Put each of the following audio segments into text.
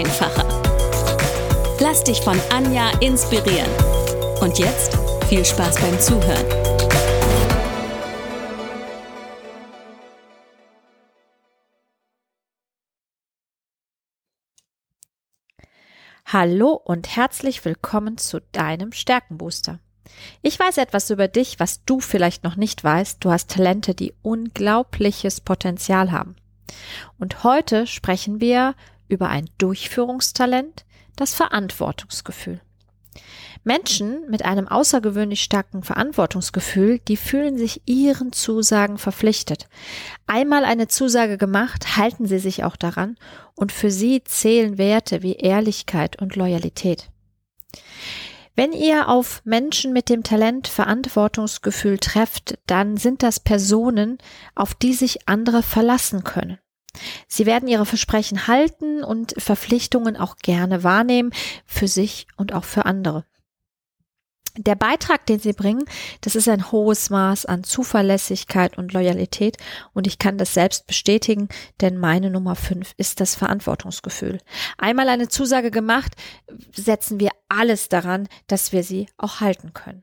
einfacher. Lass dich von Anja inspirieren. Und jetzt viel Spaß beim Zuhören. Hallo und herzlich willkommen zu deinem Stärkenbooster. Ich weiß etwas über dich, was du vielleicht noch nicht weißt. Du hast Talente, die unglaubliches Potenzial haben. Und heute sprechen wir über ein Durchführungstalent, das Verantwortungsgefühl. Menschen mit einem außergewöhnlich starken Verantwortungsgefühl, die fühlen sich ihren Zusagen verpflichtet. Einmal eine Zusage gemacht, halten sie sich auch daran und für sie zählen Werte wie Ehrlichkeit und Loyalität. Wenn ihr auf Menschen mit dem Talent Verantwortungsgefühl trefft, dann sind das Personen, auf die sich andere verlassen können. Sie werden ihre Versprechen halten und Verpflichtungen auch gerne wahrnehmen, für sich und auch für andere. Der Beitrag, den sie bringen, das ist ein hohes Maß an Zuverlässigkeit und Loyalität und ich kann das selbst bestätigen, denn meine Nummer fünf ist das Verantwortungsgefühl. Einmal eine Zusage gemacht, setzen wir alles daran, dass wir sie auch halten können.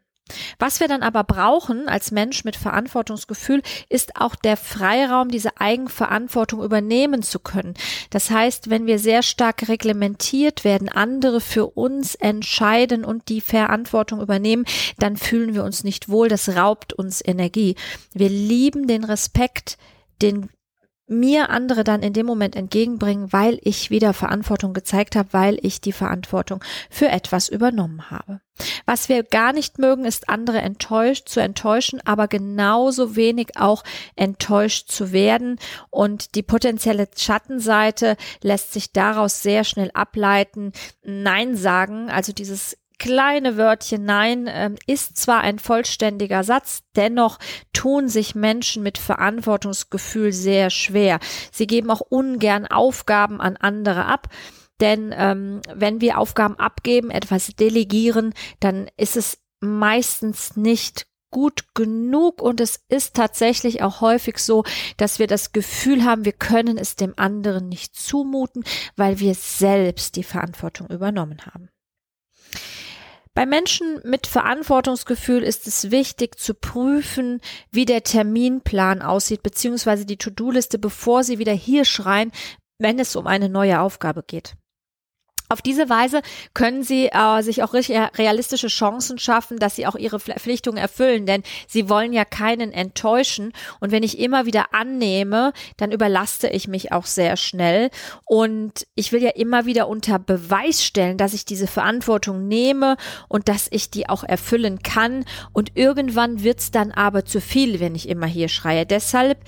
Was wir dann aber brauchen als Mensch mit Verantwortungsgefühl, ist auch der Freiraum, diese Eigenverantwortung übernehmen zu können. Das heißt, wenn wir sehr stark reglementiert werden, andere für uns entscheiden und die Verantwortung übernehmen, dann fühlen wir uns nicht wohl, das raubt uns Energie. Wir lieben den Respekt, den mir andere dann in dem Moment entgegenbringen, weil ich wieder Verantwortung gezeigt habe, weil ich die Verantwortung für etwas übernommen habe. Was wir gar nicht mögen, ist andere enttäuscht zu enttäuschen, aber genauso wenig auch enttäuscht zu werden. Und die potenzielle Schattenseite lässt sich daraus sehr schnell ableiten. Nein sagen, also dieses kleine Wörtchen Nein äh, ist zwar ein vollständiger Satz, dennoch tun sich Menschen mit Verantwortungsgefühl sehr schwer. Sie geben auch ungern Aufgaben an andere ab. Denn ähm, wenn wir Aufgaben abgeben, etwas delegieren, dann ist es meistens nicht gut genug und es ist tatsächlich auch häufig so, dass wir das Gefühl haben, wir können es dem anderen nicht zumuten, weil wir selbst die Verantwortung übernommen haben. Bei Menschen mit Verantwortungsgefühl ist es wichtig zu prüfen, wie der Terminplan aussieht, beziehungsweise die To-Do-Liste, bevor sie wieder hier schreien, wenn es um eine neue Aufgabe geht. Auf diese Weise können sie äh, sich auch realistische Chancen schaffen, dass sie auch ihre Verpflichtungen erfüllen, denn sie wollen ja keinen enttäuschen. Und wenn ich immer wieder annehme, dann überlaste ich mich auch sehr schnell. Und ich will ja immer wieder unter Beweis stellen, dass ich diese Verantwortung nehme und dass ich die auch erfüllen kann. Und irgendwann wird's dann aber zu viel, wenn ich immer hier schreie. Deshalb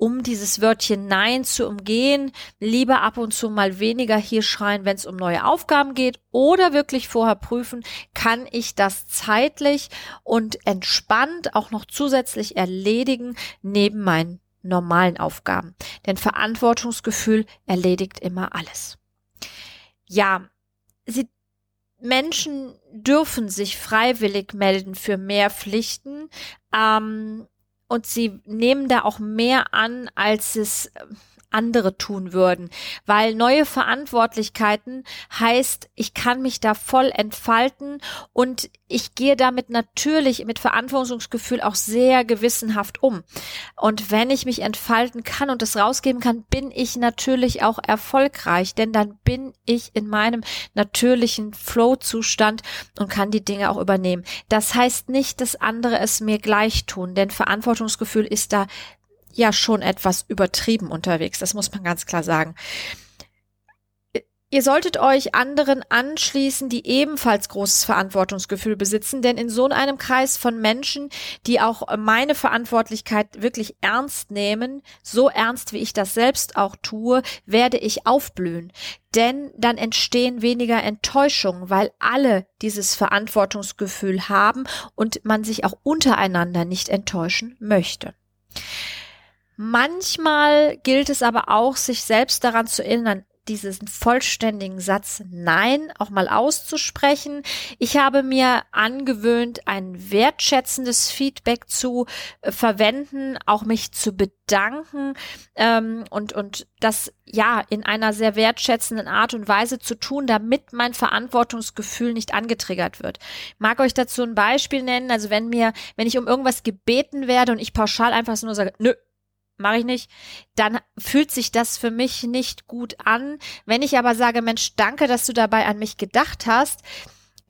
um dieses Wörtchen Nein zu umgehen, lieber ab und zu mal weniger hier schreien, wenn es um neue Aufgaben geht oder wirklich vorher prüfen, kann ich das zeitlich und entspannt auch noch zusätzlich erledigen neben meinen normalen Aufgaben. Denn Verantwortungsgefühl erledigt immer alles. Ja, sie Menschen dürfen sich freiwillig melden für mehr Pflichten. Ähm, und sie nehmen da auch mehr an, als es andere tun würden, weil neue Verantwortlichkeiten heißt, ich kann mich da voll entfalten und ich gehe damit natürlich mit Verantwortungsgefühl auch sehr gewissenhaft um. Und wenn ich mich entfalten kann und es rausgeben kann, bin ich natürlich auch erfolgreich, denn dann bin ich in meinem natürlichen Flow-Zustand und kann die Dinge auch übernehmen. Das heißt nicht, dass andere es mir gleich tun, denn Verantwortungsgefühl ist da ja schon etwas übertrieben unterwegs. Das muss man ganz klar sagen. Ihr solltet euch anderen anschließen, die ebenfalls großes Verantwortungsgefühl besitzen, denn in so einem Kreis von Menschen, die auch meine Verantwortlichkeit wirklich ernst nehmen, so ernst wie ich das selbst auch tue, werde ich aufblühen. Denn dann entstehen weniger Enttäuschungen, weil alle dieses Verantwortungsgefühl haben und man sich auch untereinander nicht enttäuschen möchte. Manchmal gilt es aber auch, sich selbst daran zu erinnern, diesen vollständigen Satz Nein auch mal auszusprechen. Ich habe mir angewöhnt, ein wertschätzendes Feedback zu äh, verwenden, auch mich zu bedanken ähm, und, und das ja in einer sehr wertschätzenden Art und Weise zu tun, damit mein Verantwortungsgefühl nicht angetriggert wird. Ich mag euch dazu ein Beispiel nennen. Also wenn mir, wenn ich um irgendwas gebeten werde und ich pauschal einfach nur sage, nö, mache ich nicht, dann fühlt sich das für mich nicht gut an. Wenn ich aber sage, Mensch, danke, dass du dabei an mich gedacht hast,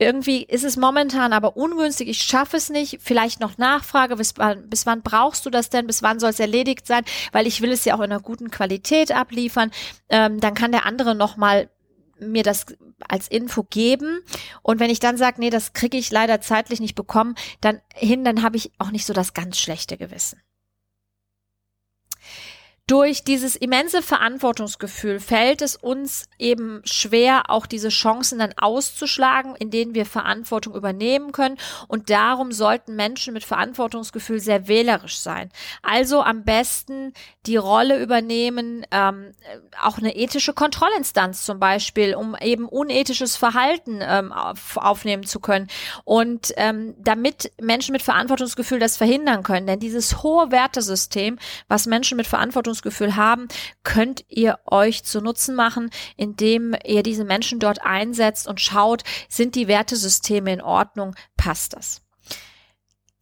irgendwie ist es momentan aber ungünstig, ich schaffe es nicht, vielleicht noch Nachfrage, bis wann, bis wann brauchst du das denn, bis wann soll es erledigt sein, weil ich will es ja auch in einer guten Qualität abliefern, ähm, dann kann der andere nochmal mir das als Info geben und wenn ich dann sage, nee, das kriege ich leider zeitlich nicht bekommen, dann hin, dann habe ich auch nicht so das ganz schlechte Gewissen. Durch dieses immense Verantwortungsgefühl fällt es uns eben schwer, auch diese Chancen dann auszuschlagen, in denen wir Verantwortung übernehmen können. Und darum sollten Menschen mit Verantwortungsgefühl sehr wählerisch sein. Also am besten die Rolle übernehmen, ähm, auch eine ethische Kontrollinstanz zum Beispiel, um eben unethisches Verhalten ähm, auf, aufnehmen zu können. Und ähm, damit Menschen mit Verantwortungsgefühl das verhindern können. Denn dieses hohe Wertesystem, was Menschen mit Verantwortungsgefühl Verantwortungsgefühl haben, könnt ihr euch zu Nutzen machen, indem ihr diese Menschen dort einsetzt und schaut, sind die Wertesysteme in Ordnung, passt das.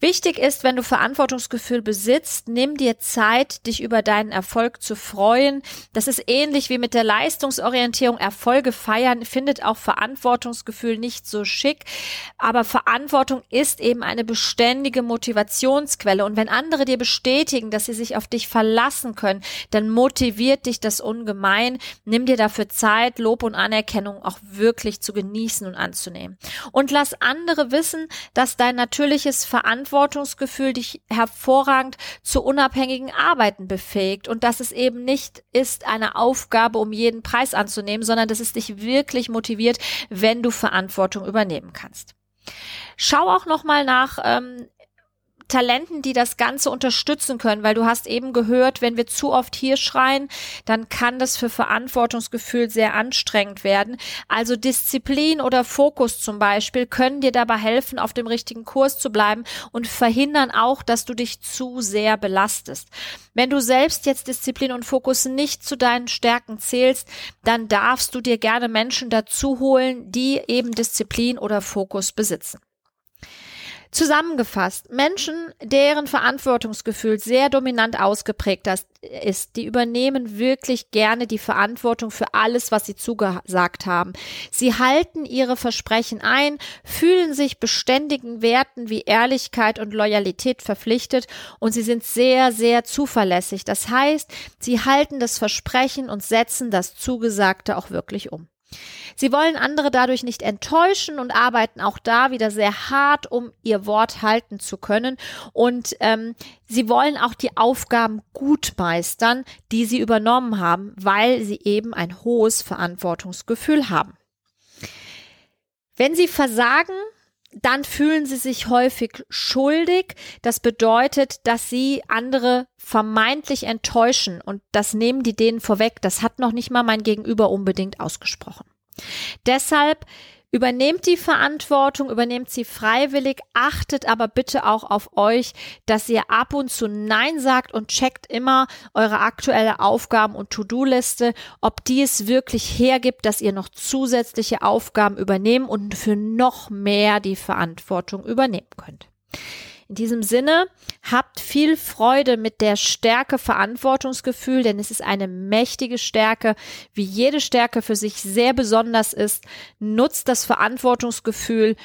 Wichtig ist, wenn du Verantwortungsgefühl besitzt, nimm dir Zeit, dich über deinen Erfolg zu freuen. Das ist ähnlich wie mit der Leistungsorientierung. Erfolge feiern findet auch Verantwortungsgefühl nicht so schick. Aber Verantwortung ist eben eine beständige Motivationsquelle. Und wenn andere dir bestätigen, dass sie sich auf dich verlassen können, dann motiviert dich das ungemein. Nimm dir dafür Zeit, Lob und Anerkennung auch wirklich zu genießen und anzunehmen. Und lass andere wissen, dass dein natürliches Verantwortungsgefühl Verantwortungsgefühl dich hervorragend zu unabhängigen Arbeiten befähigt und dass es eben nicht ist eine Aufgabe, um jeden Preis anzunehmen, sondern dass es dich wirklich motiviert, wenn du Verantwortung übernehmen kannst. Schau auch noch mal nach ähm, Talenten, die das Ganze unterstützen können, weil du hast eben gehört, wenn wir zu oft hier schreien, dann kann das für Verantwortungsgefühl sehr anstrengend werden. Also Disziplin oder Fokus zum Beispiel können dir dabei helfen, auf dem richtigen Kurs zu bleiben und verhindern auch, dass du dich zu sehr belastest. Wenn du selbst jetzt Disziplin und Fokus nicht zu deinen Stärken zählst, dann darfst du dir gerne Menschen dazu holen, die eben Disziplin oder Fokus besitzen. Zusammengefasst, Menschen, deren Verantwortungsgefühl sehr dominant ausgeprägt ist, die übernehmen wirklich gerne die Verantwortung für alles, was sie zugesagt haben. Sie halten ihre Versprechen ein, fühlen sich beständigen Werten wie Ehrlichkeit und Loyalität verpflichtet und sie sind sehr, sehr zuverlässig. Das heißt, sie halten das Versprechen und setzen das Zugesagte auch wirklich um. Sie wollen andere dadurch nicht enttäuschen und arbeiten auch da wieder sehr hart, um ihr Wort halten zu können. Und ähm, sie wollen auch die Aufgaben gut meistern, die sie übernommen haben, weil sie eben ein hohes Verantwortungsgefühl haben. Wenn sie versagen, dann fühlen sie sich häufig schuldig. Das bedeutet, dass sie andere vermeintlich enttäuschen und das nehmen die denen vorweg. Das hat noch nicht mal mein Gegenüber unbedingt ausgesprochen. Deshalb Übernehmt die Verantwortung, übernehmt sie freiwillig, achtet aber bitte auch auf euch, dass ihr ab und zu Nein sagt und checkt immer eure aktuelle Aufgaben- und To-Do-Liste, ob die es wirklich hergibt, dass ihr noch zusätzliche Aufgaben übernehmen und für noch mehr die Verantwortung übernehmen könnt. In diesem Sinne, habt viel Freude mit der Stärke Verantwortungsgefühl, denn es ist eine mächtige Stärke, wie jede Stärke für sich sehr besonders ist. Nutzt das Verantwortungsgefühl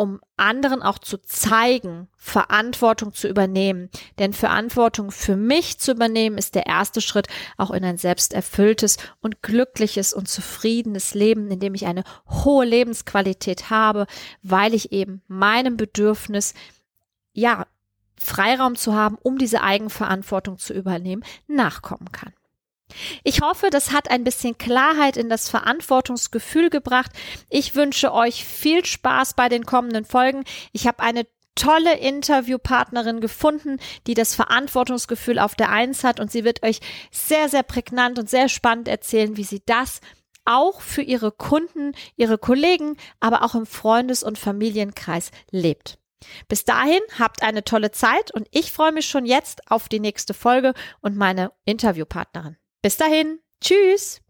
um anderen auch zu zeigen, Verantwortung zu übernehmen. Denn Verantwortung für mich zu übernehmen ist der erste Schritt auch in ein selbsterfülltes und glückliches und zufriedenes Leben, in dem ich eine hohe Lebensqualität habe, weil ich eben meinem Bedürfnis, ja, Freiraum zu haben, um diese Eigenverantwortung zu übernehmen, nachkommen kann. Ich hoffe, das hat ein bisschen Klarheit in das Verantwortungsgefühl gebracht. Ich wünsche euch viel Spaß bei den kommenden Folgen. Ich habe eine tolle Interviewpartnerin gefunden, die das Verantwortungsgefühl auf der Eins hat und sie wird euch sehr, sehr prägnant und sehr spannend erzählen, wie sie das auch für ihre Kunden, ihre Kollegen, aber auch im Freundes- und Familienkreis lebt. Bis dahin habt eine tolle Zeit und ich freue mich schon jetzt auf die nächste Folge und meine Interviewpartnerin. Bis dahin, tschüss!